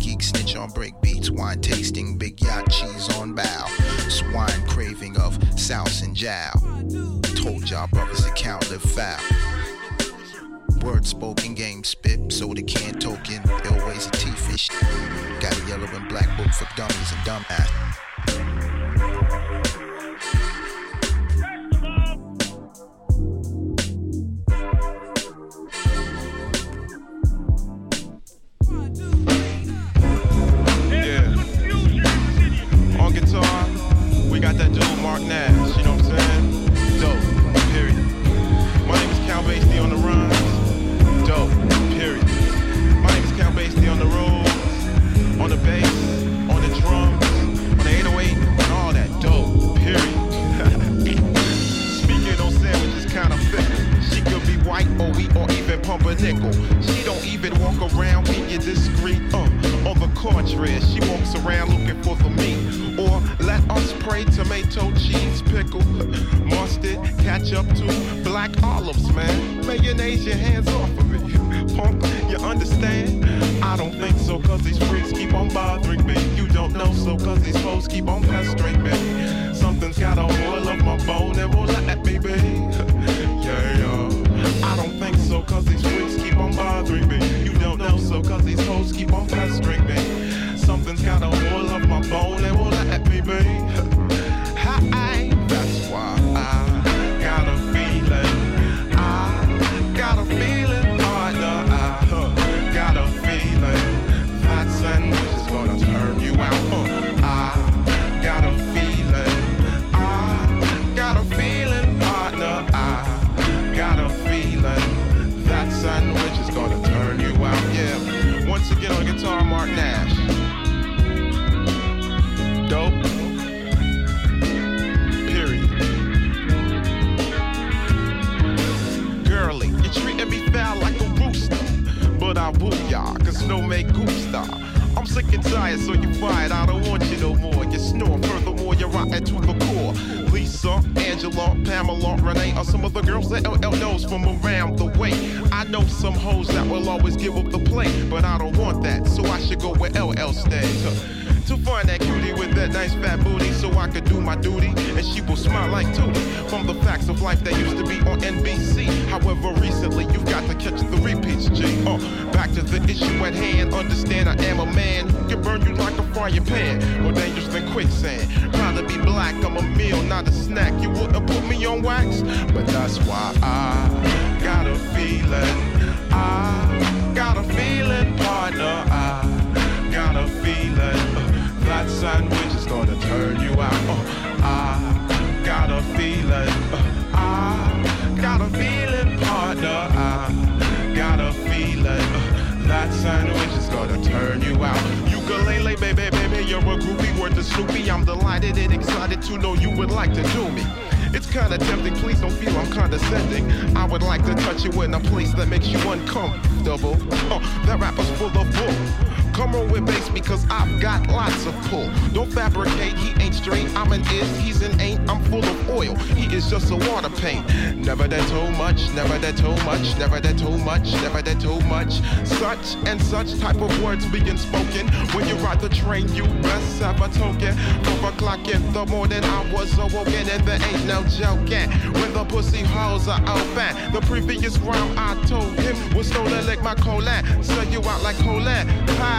Geeks cause these hoes keep on pestering me. Something's got a hold of my bone and won't let me be. yeah, yeah. I don't think so, cause these freaks keep on bothering me. You don't know so, cause these hoes keep on pestering no make gusta. I'm sick and tired, so you fired. I don't want you no more. You snore, furthermore, you're rotten to the core. Lisa, Angela, Pamela, Renee are some of the girls that LL knows from around the way. I know some hoes that will always give up the play, but I don't want that, so I should go where LL stays. To find that cutie with that nice fat booty, so I could do my duty, and she will smile like Tootie from the facts of life that used to be on NBC. However, recently you've got to catch the repeats, G. Uh, back to the issue at hand. Understand I am a man who can burn you like a frying pan, more dangerous than quicksand. To be black, I'm a meal, not a snack. You wouldn't put me on wax, but that's why I got a feeling. I got a feeling, partner. I got a feeling uh, that sandwich is gonna turn you out. Uh, I got a feeling. Uh, I got a feeling, partner. I got a feeling uh, that sandwich is gonna turn you out. Ukulele, baby, baby, you're a groupie worth the Snoopy. I'm delighted and excited to know you would like to do me. It's kinda tempting, please don't feel I'm condescending. I would like to touch you in a place that makes you uncomfortable. Uh, that rapper's full of bull. Come on with bass because I've got lots of pull. Don't fabricate, he ain't straight. I'm an is, he's an ain't. I'm full of oil. He is just a water paint. Never that too much, never that too much, never that too much, never that too much. Such and such type of words being spoken. When you ride the train, you best have a token. Four o'clock in the morning, I was awoken and there ain't no joking. When the pussy holes are open, the previous round I told him was stolen like my colon. Sell you out like colon.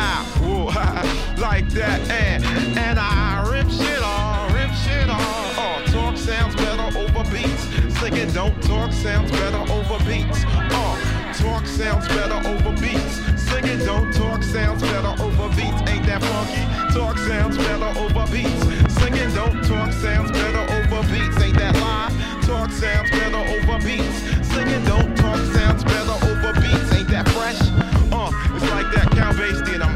Like that, and and I rip shit off, rip shit off. Oh, talk sounds better over beats. Singing don't talk sounds better over beats. Oh, talk sounds better over beats. Singing don't talk sounds better over beats. Ain't that funky? Talk sounds better over beats. Singing don't talk sounds better over beats. Ain't that live? Talk sounds better over beats. Singing don't talk sounds better over beats. Ain't that fresh? Uh, it's like that I'm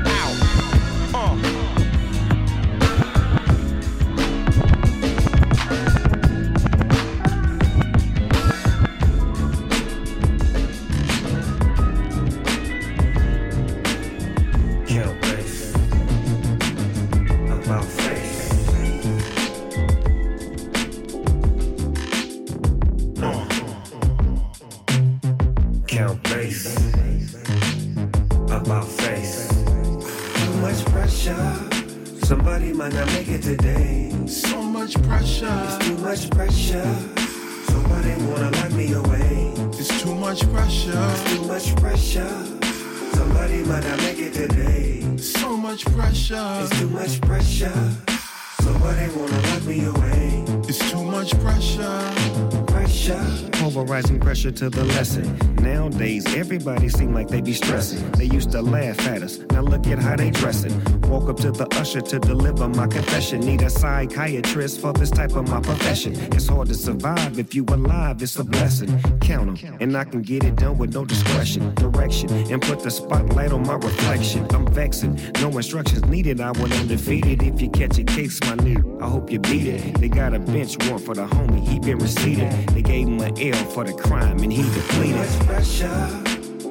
to the lesson. Nowadays, everybody seem like they be stressing. They used to laugh at us. Now look at how they dressing. Walk up to the usher to deliver my confession. Need a psychiatrist for this type of my profession. It's hard to survive if you alive. It's a blessing. Count Count 'em, and I can get it done with no discretion, direction, and put the spotlight on my reflection. I'm vexing. No instructions needed. I went undefeated. If you catch a case, my new, I hope you beat it. They got a bench warrant for the homie. He been receded. They gave him an L for the crime, and he depleted. Pressure.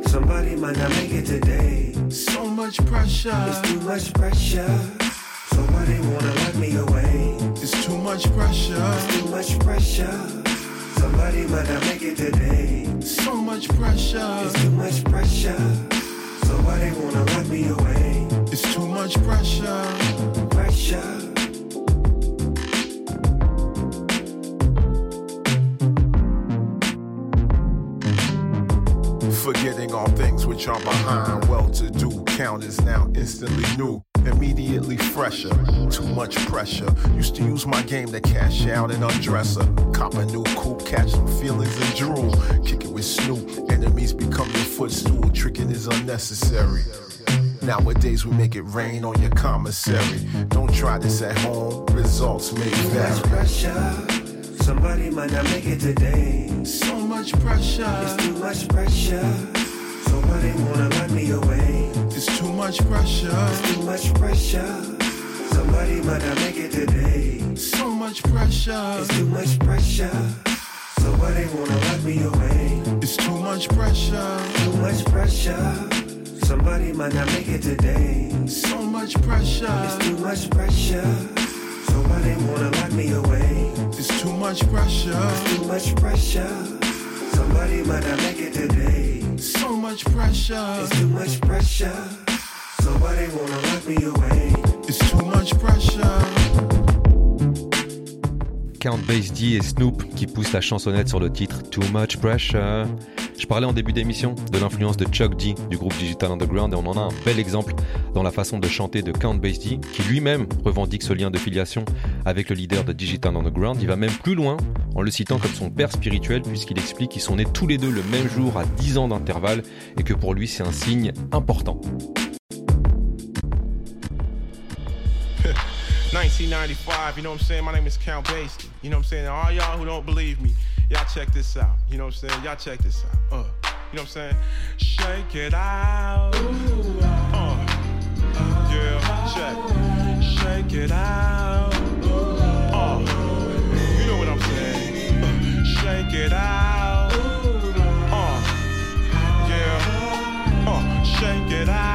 Somebody might not make it today. So much pressure. It's too much pressure. Somebody wanna lock me away. It's too much pressure. It's too much pressure. Somebody might not make it today. So much pressure. It's too much pressure. Somebody wanna lock me away. It's too much pressure. Pressure. Forgetting all things which are behind, well to do. Count is now instantly new, immediately fresher. Too much pressure. Used to use my game to cash out and undress her. Cop a new coupe, catch some feelings and drool. Kick it with Snoop. Enemies become your footstool. Tricking is unnecessary. Nowadays we make it rain on your commissary. Don't try this at home, results may vary. Too much pressure. Somebody might not make it today. So much pressure. It's too much pressure. Somebody wanna lock me away. Much pressure. It's too much pressure. Somebody might not make it today. So much pressure. It's too much pressure. Somebody wanna lock me away. It's too much pressure. Too much pressure. Somebody might not make it today. So much pressure. It's too much pressure. Somebody wanna lock me away. It's too much pressure. It's too much pressure. Somebody might not make it today. So much pressure. It's too much pressure. Count Bass D et Snoop qui poussent la chansonnette sur le titre Too Much Pressure. Je parlais en début d'émission de l'influence de Chuck D du groupe Digital Underground et on en a un bel exemple dans la façon de chanter de Count Bass D qui lui-même revendique ce lien de filiation avec le leader de Digital Underground. Il va même plus loin en le citant comme son père spirituel puisqu'il explique qu'ils sont nés tous les deux le même jour à 10 ans d'intervalle et que pour lui c'est un signe important. 1995, you know what I'm saying? My name is Count Bass D. You know what I'm saying? All y'all who don't believe me, y'all check this out. You know what I'm saying? Y'all check this out. Uh, you know what I'm saying? Shake it out. Uh, yeah, check. Shake it out. Uh, you know what I'm saying? Shake it out. Uh, yeah. Uh, shake it out.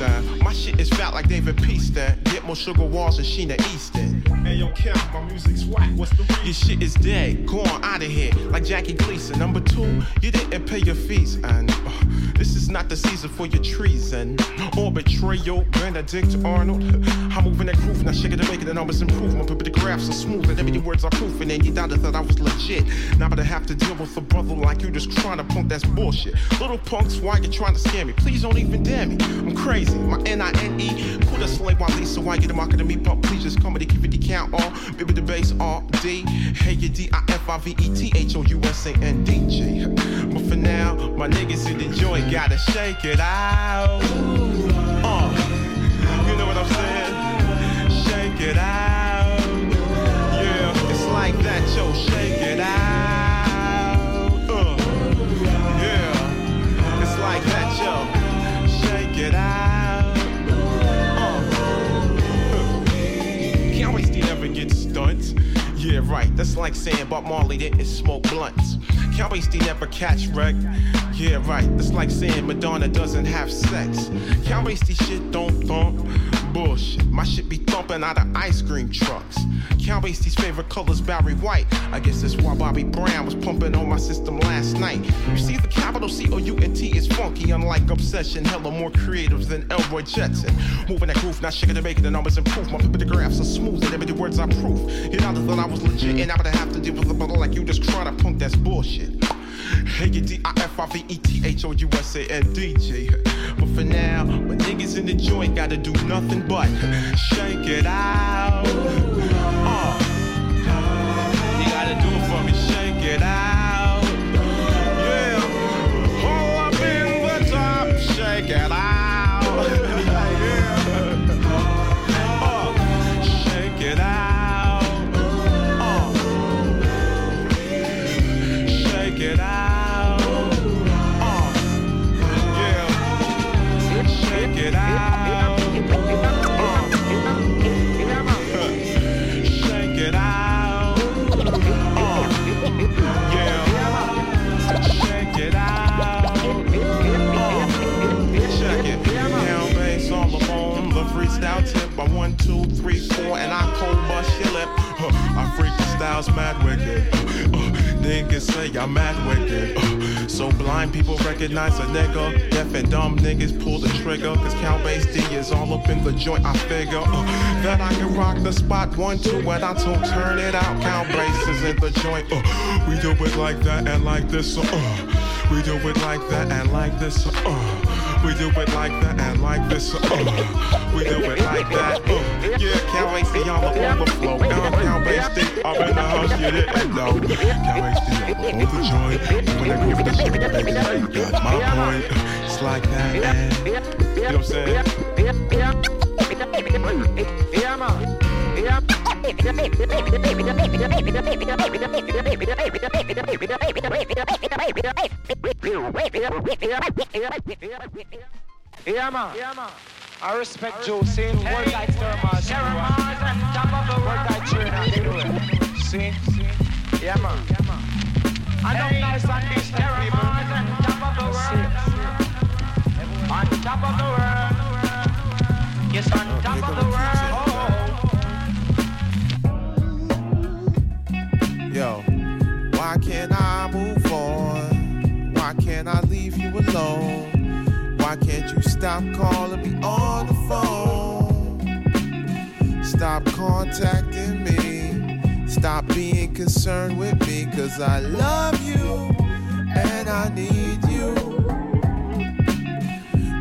My shit is fat like David Peaster. Get more sugar walls than Sheena Easton. Hey yo, Count, my music's whack. What's the reason? Your shit is dead. Go on out of here, like Jackie Gleason. Number two, you didn't pay your fees, and uh, this is not the season for your treason or betrayal. Benedict Arnold. I'm moving that groove, now shaking and making the numbers improve. My paper the graphs are smooth, and every words are proof. And then you doubted that I was legit. Now but I have to deal with a brother like you just trying to punk. That's bullshit. Little punks, why you trying to scare me? Please don't even dare me. I'm crazy. My N-I-N-E. Cool as slave while Lisa. Why you the market to me? But please just come with the keep it the count all. Baby the bass all D. Hey you D-I-F-I-V-E-T-H-O-U-S-A-N-D-J. But for now, my niggas in the joint gotta shake it out. Uh, you know what I'm saying? Shake it out. Yeah, it's like that, yo. Shake it out. Uh, yeah, it's like that, yo. Shake it out. Stunts. Yeah, right. That's like saying Bob Marley didn't smoke blunts. Can't waste he never catch wreck. Yeah, right. That's like saying Madonna doesn't have sex. Can't waste shit don't thump. Bullshit. My shit be thumping out of ice cream trucks. Count Basie's favorite color's Barry White. I guess that's why Bobby Brown was pumping on my system last night. You see, the capital C O U N T is funky, unlike Obsession. Hella more creative than Elroy Jetson. Moving that groove, not shaking the bacon, the numbers improve. My pictographs are smooth, and every words I proof. You know, I thought I was legit, and I would have to deal with a brother like you just trying to punk, that's bullshit. D-I-F-I-V-E-T-H-O-U-S-A-N-D-J. But for now, my niggas in the joint gotta do nothing but shake it out. Uh. You gotta do it for me, it out. Yeah. Up in the top, shake it out. Two, three, four, and I cold bust your lip. Huh. I freak the styles mad wicked. Niggas say I'm mad wicked. So blind people recognize a nigga. Deaf and dumb niggas pull the trigger. Cause Count Bass D is all up in the joint. I figure uh, that I can rock the spot one, two, and I don't turn it out. Count Bass is in the joint. Uh, we do it like that and like this. Uh, we do it like that and like this. Uh, we do it like that and like this. Uh, we do it like that. Uh, yeah, Count Bass D all up on the floor. Now Count Bass D up in the house. You didn't know. Count Bass D up on the joint. When I groove the shit, baby, you got my point. It's like that, man. You know what I'm saying? Yeah, man. Yeah. Yeah, man. Yeah, man. I respect Joe saying what guy Termas top of the world trainer. See? Yeah, man. Yeah, man. I don't nice on these Termas and top of the world. On top of the world. Yes, on top of the world. Alone? Why can't you stop calling me on the phone? Stop contacting me. Stop being concerned with me. Cause I love you and I need you.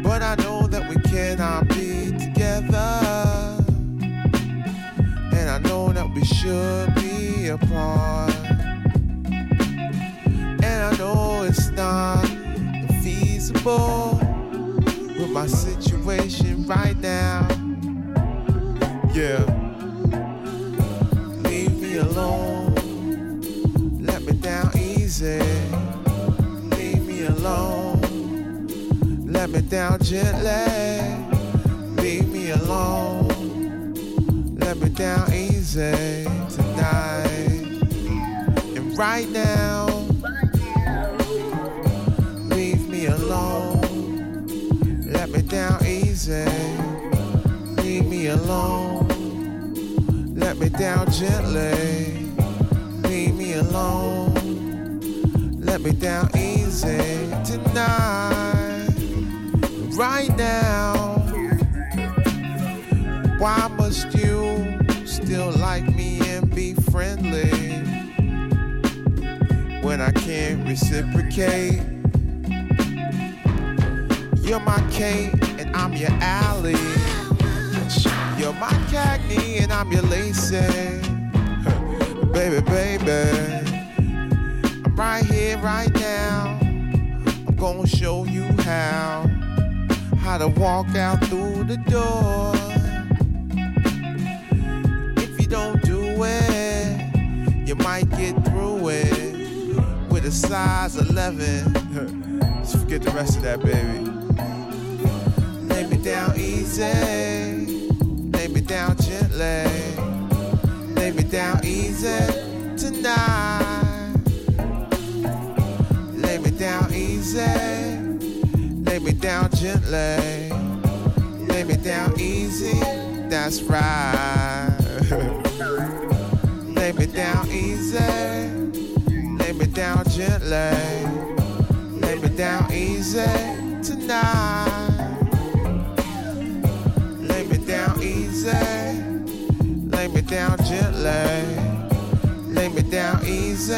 But I know that we cannot be together. And I know that we should be apart. And I know it's not with my situation right now. Yeah. Leave me alone. Let me down easy. Leave me alone. Let me down gently. Leave me alone. Let me down easy tonight. And right now, Let me down easy. Leave me alone. Let me down gently. Leave me alone. Let me down easy tonight. Right now. Why must you still like me and be friendly when I can't reciprocate? You're my Kate and I'm your Allie. You're my Cagney and I'm your Lacey. baby, baby. I'm right here, right now. I'm gonna show you how. How to walk out through the door. If you don't do it, you might get through it with a size 11. Just forget the rest of that, baby. Lay me down easy. Lay me down gently. Lay me down easy tonight. Lay me down easy. Lay me down gently. Lay me down easy, that's right. Lay me down easy, lay me down gently. Lay me down easy tonight. Down gently. Lay me down easy.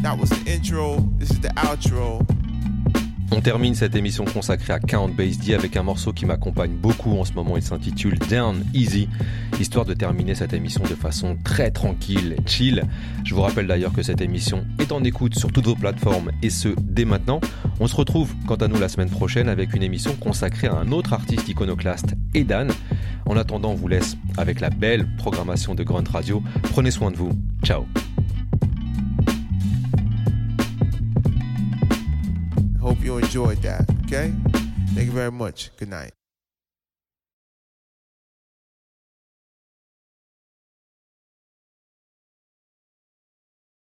That was the intro, this is the outro. On termine cette émission consacrée à Count Bass D avec un morceau qui m'accompagne beaucoup en ce moment. Il s'intitule Down Easy, histoire de terminer cette émission de façon très tranquille, chill. Je vous rappelle d'ailleurs que cette émission est en écoute sur toutes vos plateformes et ce dès maintenant. On se retrouve quant à nous la semaine prochaine avec une émission consacrée à un autre artiste iconoclaste, Edan. En attendant, on vous laisse avec la belle programmation de Grunt Radio. Prenez soin de vous. Ciao. Hope you enjoyed that, okay? Thank you very much. Good night.